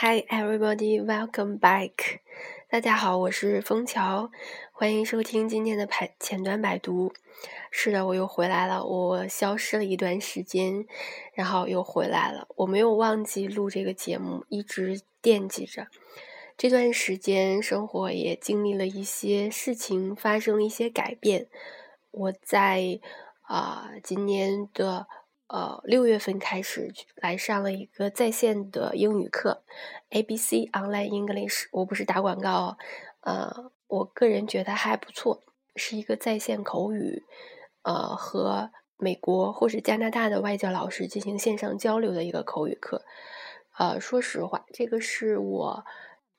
Hi everybody, welcome back. 大家好，我是枫桥，欢迎收听今天的排前端百读。是的，我又回来了，我消失了一段时间，然后又回来了。我没有忘记录这个节目，一直惦记着。这段时间生活也经历了一些事情，发生了一些改变。我在啊，今年的。呃，六月份开始来上了一个在线的英语课，ABC Online English。我不是打广告，呃，我个人觉得还不错，是一个在线口语，呃，和美国或者加拿大的外教老师进行线上交流的一个口语课。呃，说实话，这个是我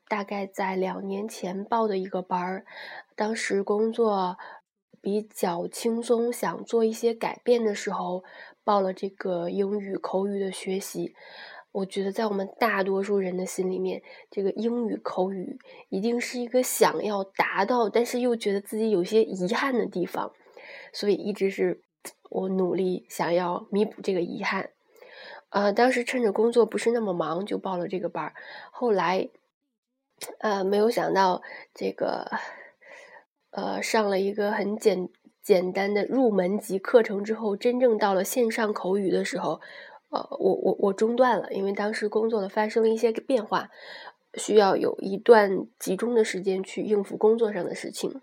大概在两年前报的一个班儿，当时工作比较轻松，想做一些改变的时候。报了这个英语口语的学习，我觉得在我们大多数人的心里面，这个英语口语一定是一个想要达到，但是又觉得自己有些遗憾的地方，所以一直是我努力想要弥补这个遗憾。呃，当时趁着工作不是那么忙，就报了这个班儿。后来，呃，没有想到这个，呃，上了一个很简。简单的入门级课程之后，真正到了线上口语的时候，呃，我我我中断了，因为当时工作的发生了一些变化，需要有一段集中的时间去应付工作上的事情。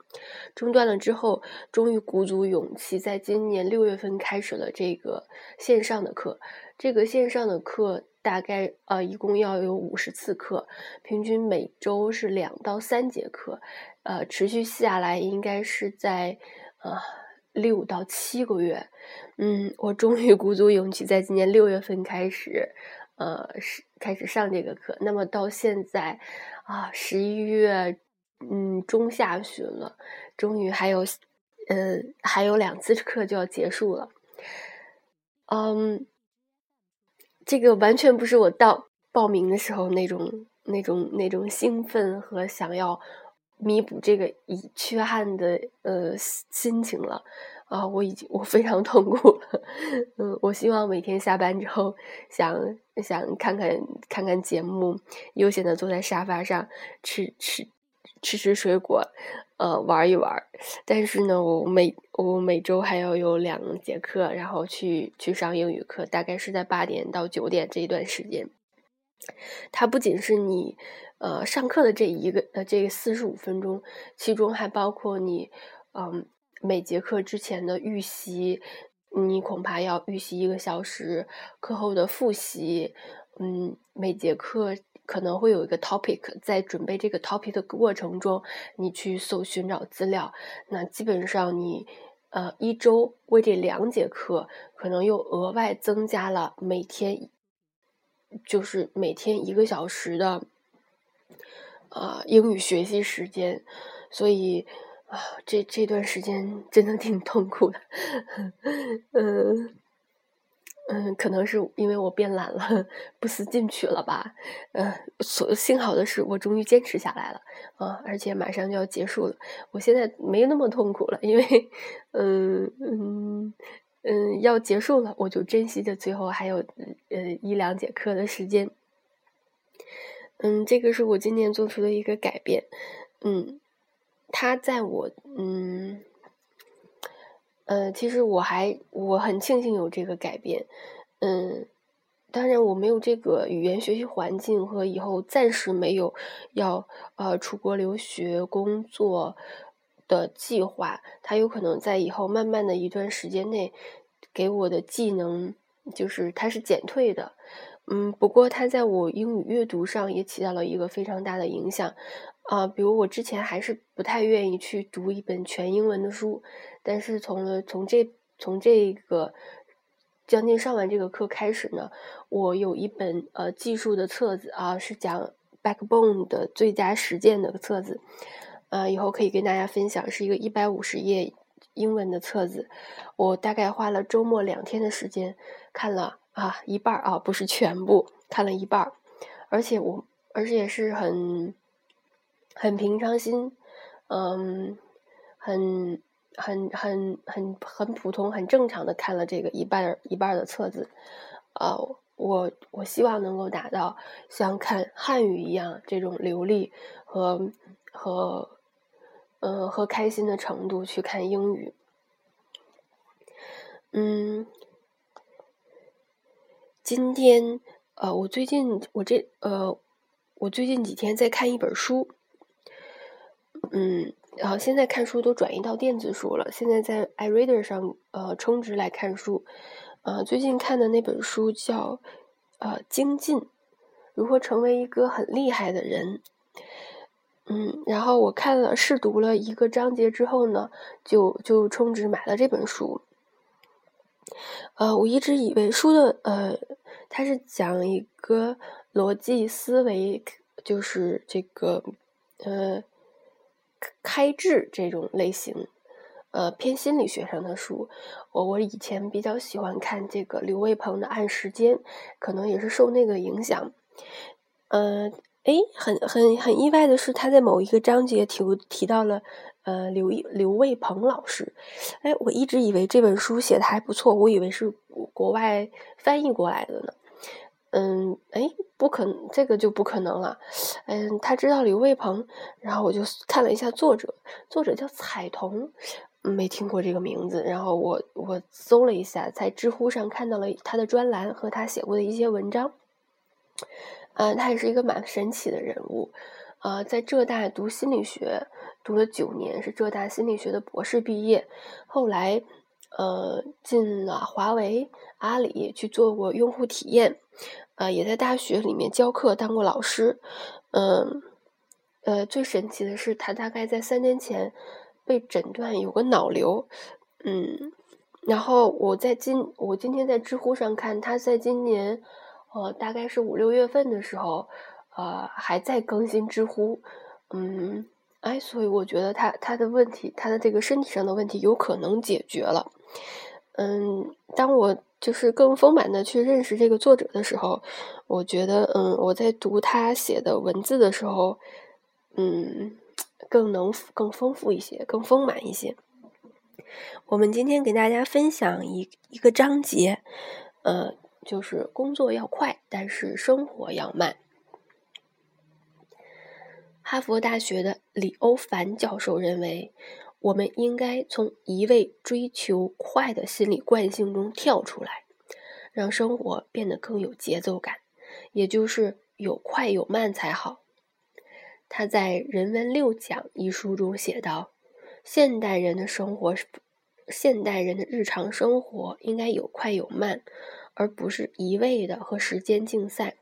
中断了之后，终于鼓足勇气，在今年六月份开始了这个线上的课。这个线上的课大概呃一共要有五十次课，平均每周是两到三节课，呃，持续下来应该是在。啊，六到七个月，嗯，我终于鼓足勇气，在今年六月份开始，呃，是开始上这个课。那么到现在，啊，十一月，嗯，中下旬了，终于还有，呃，还有两次课就要结束了。嗯，这个完全不是我到报名的时候那种、那种、那种兴奋和想要。弥补这个已缺憾的呃心情了啊！我已经我非常痛苦了，嗯，我希望每天下班之后想想看看看看节目，悠闲的坐在沙发上吃吃吃吃水果，呃，玩一玩。但是呢，我每我每周还要有两节课，然后去去上英语课，大概是在八点到九点这一段时间。它不仅是你。呃，上课的这一个呃，这四十五分钟，其中还包括你，嗯，每节课之前的预习，你恐怕要预习一个小时，课后的复习，嗯，每节课可能会有一个 topic，在准备这个 topic 的过程中，你去搜寻找资料，那基本上你，呃，一周为这两节课，可能又额外增加了每天，就是每天一个小时的。啊，英语学习时间，所以啊，这这段时间真的挺痛苦的，嗯 嗯，可能是因为我变懒了，不思进取了吧，嗯，所幸好的是我终于坚持下来了啊，而且马上就要结束了，我现在没那么痛苦了，因为嗯嗯嗯要结束了，我就珍惜着最后还有呃一两节课的时间。嗯，这个是我今年做出的一个改变。嗯，他在我嗯呃，其实我还我很庆幸有这个改变。嗯，当然我没有这个语言学习环境和以后暂时没有要呃出国留学工作的计划。他有可能在以后慢慢的一段时间内给我的技能就是它是减退的。嗯，不过它在我英语阅读上也起到了一个非常大的影响，啊，比如我之前还是不太愿意去读一本全英文的书，但是从了从这从这个将近上完这个课开始呢，我有一本呃技术的册子啊，是讲 Backbone 的最佳实践的册子，呃，以后可以跟大家分享，是一个一百五十页英文的册子，我大概花了周末两天的时间看了。啊，一半儿啊，不是全部看了一半儿，而且我，而且是很，很平常心，嗯，很很很很很普通、很正常的看了这个一半儿一半儿的册子，啊，我我希望能够达到像看汉语一样这种流利和和呃和开心的程度去看英语。嗯，今天呃，我最近我这呃，我最近几天在看一本书，嗯，然后现在看书都转移到电子书了，现在在 iReader 上呃充值来看书，呃，最近看的那本书叫呃精进，如何成为一个很厉害的人，嗯，然后我看了试读了一个章节之后呢，就就充值买了这本书。呃，我一直以为书的呃，它是讲一个逻辑思维，就是这个呃开智这种类型，呃偏心理学上的书。我我以前比较喜欢看这个刘卫鹏的《按时间》，可能也是受那个影响。呃，哎，很很很意外的是，他在某一个章节提提到了。呃，刘刘卫鹏老师，哎，我一直以为这本书写的还不错，我以为是国外翻译过来的呢。嗯，哎，不可能，这个就不可能了。嗯，他知道刘卫鹏，然后我就看了一下作者，作者叫彩童，没听过这个名字。然后我我搜了一下，在知乎上看到了他的专栏和他写过的一些文章。嗯，他也是一个蛮神奇的人物。呃，在浙大读心理学，读了九年，是浙大心理学的博士毕业。后来，呃，进了华为、阿里去做过用户体验，呃，也在大学里面教课，当过老师。嗯，呃，最神奇的是，他大概在三年前被诊断有个脑瘤。嗯，然后我在今我今天在知乎上看，他在今年，呃，大概是五六月份的时候。呃，还在更新知乎，嗯，哎，所以我觉得他他的问题，他的这个身体上的问题有可能解决了，嗯，当我就是更丰满的去认识这个作者的时候，我觉得，嗯，我在读他写的文字的时候，嗯，更能更丰富一些，更丰满一些。我们今天给大家分享一一个章节，呃，就是工作要快，但是生活要慢。哈佛大学的李欧凡教授认为，我们应该从一味追求快的心理惯性中跳出来，让生活变得更有节奏感，也就是有快有慢才好。他在《人文六讲》一书中写道：“现代人的生活，现代人的日常生活应该有快有慢，而不是一味的和时间竞赛。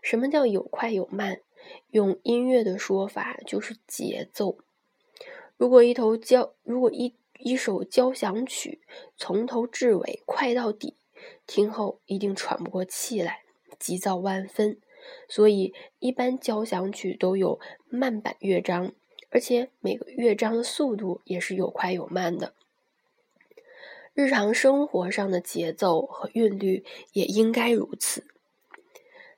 什么叫有快有慢？”用音乐的说法就是节奏。如果一头交，如果一一首交响曲从头至尾快到底，听后一定喘不过气来，急躁万分。所以，一般交响曲都有慢板乐章，而且每个乐章的速度也是有快有慢的。日常生活上的节奏和韵律也应该如此。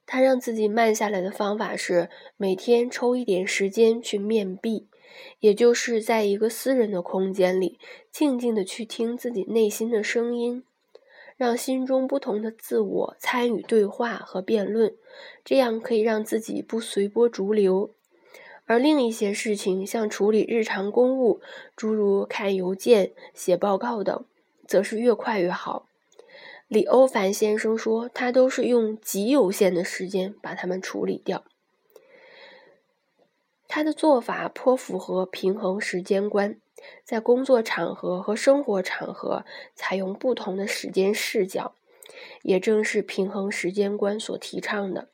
他让自己慢下来的方法是每天抽一点时间去面壁，也就是在一个私人的空间里，静静的去听自己内心的声音，让心中不同的自我参与对话和辩论，这样可以让自己不随波逐流。而另一些事情，像处理日常公务，诸如看邮件、写报告等，则是越快越好。李欧凡先生说：“他都是用极有限的时间把它们处理掉。他的做法颇符合平衡时间观，在工作场合和生活场合采用不同的时间视角，也正是平衡时间观所提倡的。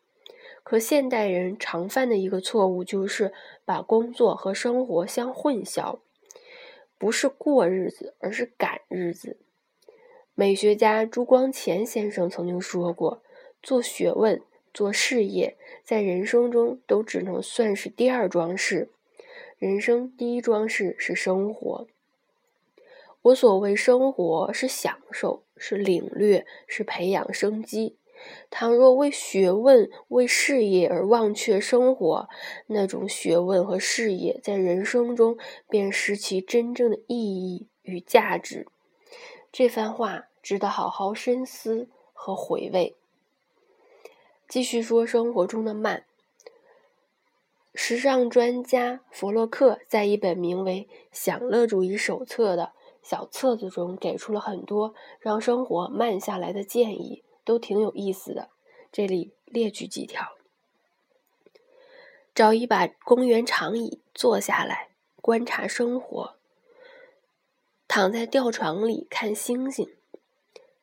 可现代人常犯的一个错误就是把工作和生活相混淆，不是过日子，而是赶日子。”美学家朱光潜先生曾经说过：“做学问、做事业，在人生中都只能算是第二桩事，人生第一桩事是生活。我所谓生活，是享受，是领略，是培养生机。倘若为学问、为事业而忘却生活，那种学问和事业在人生中便失其真正的意义与价值。”这番话值得好好深思和回味。继续说生活中的慢。时尚专家弗洛克在一本名为《享乐主义手册》的小册子中，给出了很多让生活慢下来的建议，都挺有意思的。这里列举几条：找一把公园长椅，坐下来观察生活；躺在吊床里看星星；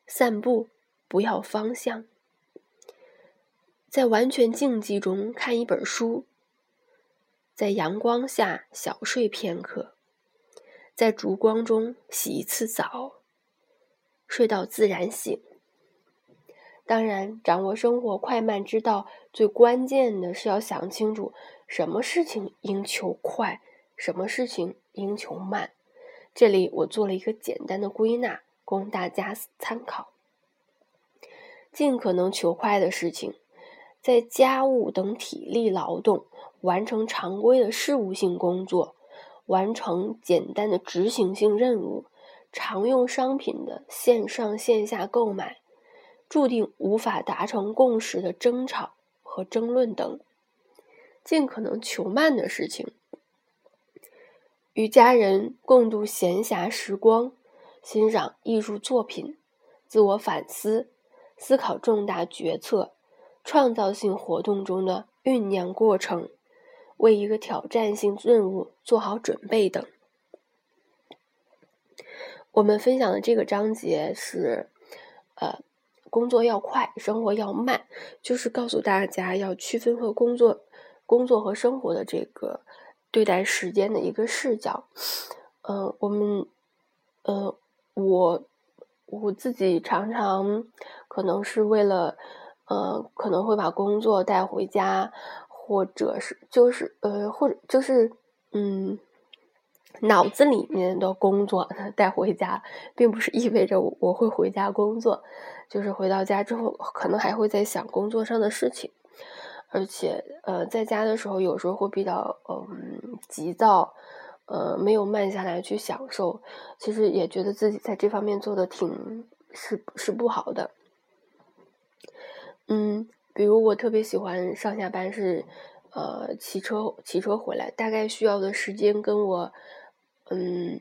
散步，不要方向。在完全静寂中看一本书，在阳光下小睡片刻，在烛光中洗一次澡，睡到自然醒。当然，掌握生活快慢之道，最关键的是要想清楚什么事情应求快，什么事情应求慢。这里我做了一个简单的归纳，供大家参考。尽可能求快的事情。在家务等体力劳动、完成常规的事务性工作、完成简单的执行性任务、常用商品的线上线下购买、注定无法达成共识的争吵和争论等，尽可能求慢的事情，与家人共度闲暇时光，欣赏艺术作品，自我反思，思考重大决策。创造性活动中的酝酿过程，为一个挑战性任务做好准备等。我们分享的这个章节是，呃，工作要快，生活要慢，就是告诉大家要区分和工作、工作和生活的这个对待时间的一个视角。嗯，我们，呃，我我自己常常可能是为了。呃，可能会把工作带回家，或者是就是呃，或者就是嗯，脑子里面的工作带回家，并不是意味着我会回家工作，就是回到家之后，可能还会在想工作上的事情，而且呃，在家的时候有时候会比较嗯急躁，呃，没有慢下来去享受，其实也觉得自己在这方面做的挺是是不好的。嗯，比如我特别喜欢上下班是，呃，骑车骑车回来，大概需要的时间跟我，嗯，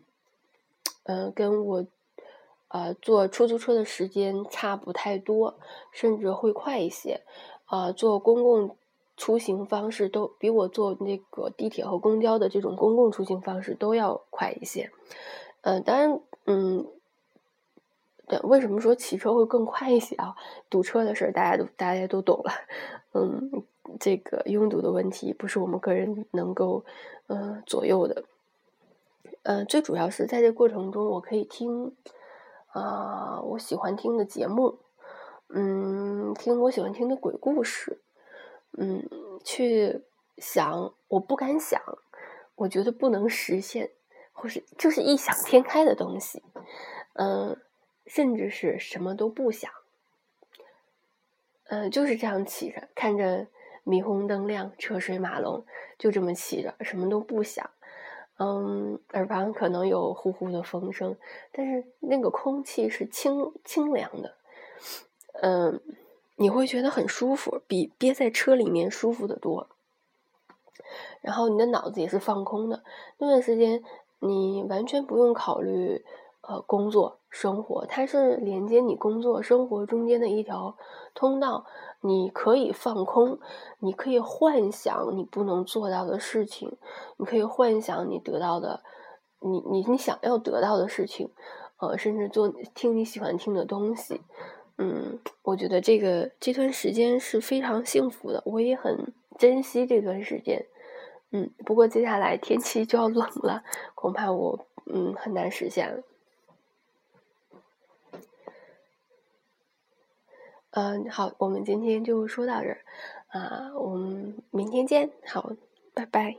呃，跟我，呃，坐出租车的时间差不太多，甚至会快一些。啊，坐公共出行方式都比我坐那个地铁和公交的这种公共出行方式都要快一些。嗯，当然，嗯。对，为什么说骑车会更快一些啊？堵车的事儿大家都大家都懂了，嗯，这个拥堵的问题不是我们个人能够嗯左右的，嗯，最主要是在这过程中我可以听啊我喜欢听的节目，嗯，听我喜欢听的鬼故事，嗯，去想我不敢想，我觉得不能实现，或是就是异想天开的东西，嗯。甚至是什么都不想，嗯，就是这样骑着，看着霓虹灯亮，车水马龙，就这么骑着，什么都不想。嗯，耳旁可能有呼呼的风声，但是那个空气是清清凉的，嗯，你会觉得很舒服，比憋在车里面舒服的多。然后你的脑子也是放空的，那段时间你完全不用考虑。呃，工作生活，它是连接你工作生活中间的一条通道。你可以放空，你可以幻想你不能做到的事情，你可以幻想你得到的，你你你想要得到的事情，呃，甚至做听你喜欢听的东西。嗯，我觉得这个这段时间是非常幸福的，我也很珍惜这段时间。嗯，不过接下来天气就要冷了，恐怕我嗯很难实现了。嗯，好，我们今天就说到这儿，啊，我们明天见，好，拜拜。